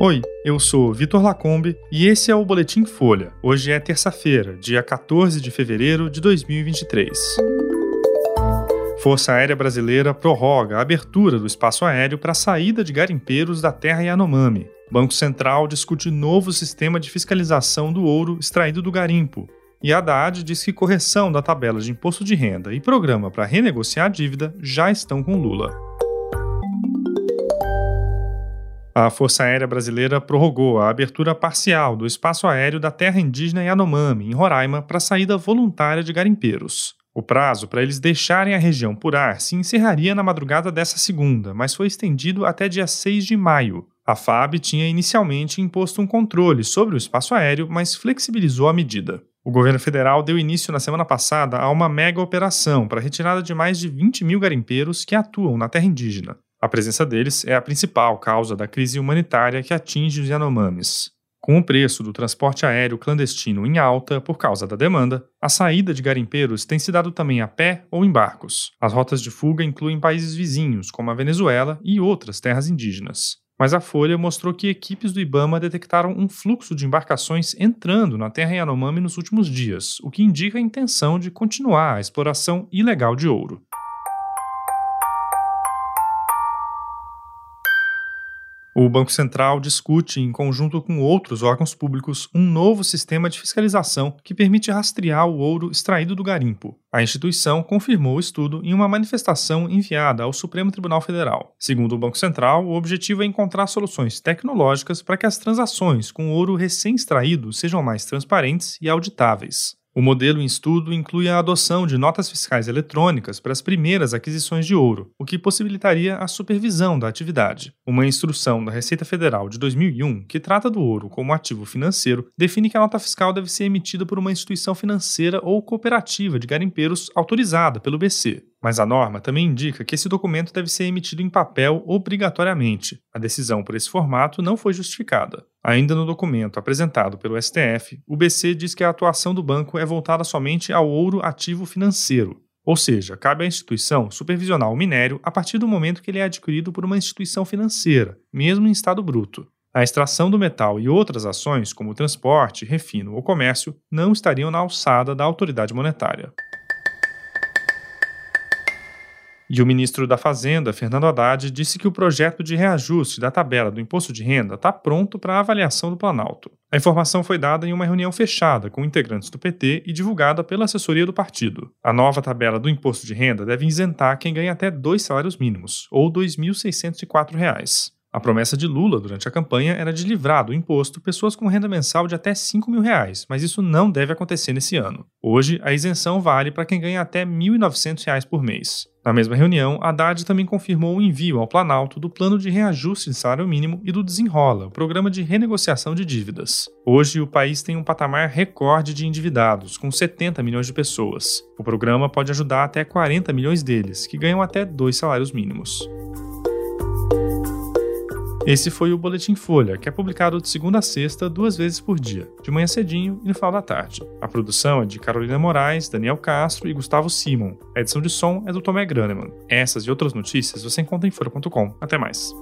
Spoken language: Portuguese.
Oi, eu sou Vitor Lacombe e esse é o Boletim Folha. Hoje é terça-feira, dia 14 de fevereiro de 2023. Força Aérea Brasileira prorroga a abertura do espaço aéreo para a saída de garimpeiros da terra Yanomami. Banco Central discute novo sistema de fiscalização do ouro extraído do garimpo. E Haddad diz que correção da tabela de imposto de renda e programa para renegociar a dívida já estão com Lula. A Força Aérea Brasileira prorrogou a abertura parcial do espaço aéreo da terra indígena Yanomami, em Roraima, para saída voluntária de garimpeiros. O prazo para eles deixarem a região por ar se encerraria na madrugada dessa segunda, mas foi estendido até dia 6 de maio. A FAB tinha inicialmente imposto um controle sobre o espaço aéreo, mas flexibilizou a medida. O governo federal deu início na semana passada a uma mega operação para a retirada de mais de 20 mil garimpeiros que atuam na terra indígena. A presença deles é a principal causa da crise humanitária que atinge os Yanomamis. Com o preço do transporte aéreo clandestino em alta por causa da demanda, a saída de garimpeiros tem se dado também a pé ou em barcos. As rotas de fuga incluem países vizinhos, como a Venezuela e outras terras indígenas. Mas a Folha mostrou que equipes do Ibama detectaram um fluxo de embarcações entrando na terra Yanomami nos últimos dias, o que indica a intenção de continuar a exploração ilegal de ouro. O Banco Central discute, em conjunto com outros órgãos públicos, um novo sistema de fiscalização que permite rastrear o ouro extraído do garimpo. A instituição confirmou o estudo em uma manifestação enviada ao Supremo Tribunal Federal. Segundo o Banco Central, o objetivo é encontrar soluções tecnológicas para que as transações com ouro recém-extraído sejam mais transparentes e auditáveis. O modelo em estudo inclui a adoção de notas fiscais eletrônicas para as primeiras aquisições de ouro, o que possibilitaria a supervisão da atividade. Uma instrução da Receita Federal de 2001, que trata do ouro como ativo financeiro, define que a nota fiscal deve ser emitida por uma instituição financeira ou cooperativa de garimpeiros autorizada pelo BC. Mas a norma também indica que esse documento deve ser emitido em papel obrigatoriamente. A decisão por esse formato não foi justificada. Ainda no documento apresentado pelo STF, o BC diz que a atuação do banco é voltada somente ao ouro ativo financeiro, ou seja, cabe à instituição supervisionar o minério a partir do momento que ele é adquirido por uma instituição financeira, mesmo em estado bruto. A extração do metal e outras ações, como transporte, refino ou comércio, não estariam na alçada da autoridade monetária. E o ministro da Fazenda, Fernando Haddad, disse que o projeto de reajuste da tabela do imposto de renda está pronto para avaliação do Planalto. A informação foi dada em uma reunião fechada com integrantes do PT e divulgada pela assessoria do partido. A nova tabela do imposto de renda deve isentar quem ganha até dois salários mínimos, ou R$ 2.604. A promessa de Lula durante a campanha era de livrar do imposto pessoas com renda mensal de até 5 mil reais, mas isso não deve acontecer nesse ano. Hoje, a isenção vale para quem ganha até R$ 1.900 por mês. Na mesma reunião, Haddad também confirmou o envio ao Planalto do plano de reajuste de salário mínimo e do Desenrola, o programa de renegociação de dívidas. Hoje, o país tem um patamar recorde de endividados, com 70 milhões de pessoas. O programa pode ajudar até 40 milhões deles, que ganham até dois salários mínimos. Esse foi o Boletim Folha, que é publicado de segunda a sexta, duas vezes por dia, de manhã cedinho e no final da tarde. A produção é de Carolina Moraes, Daniel Castro e Gustavo Simon. A edição de som é do Tomé Graneman. Essas e outras notícias você encontra em folha.com. Até mais.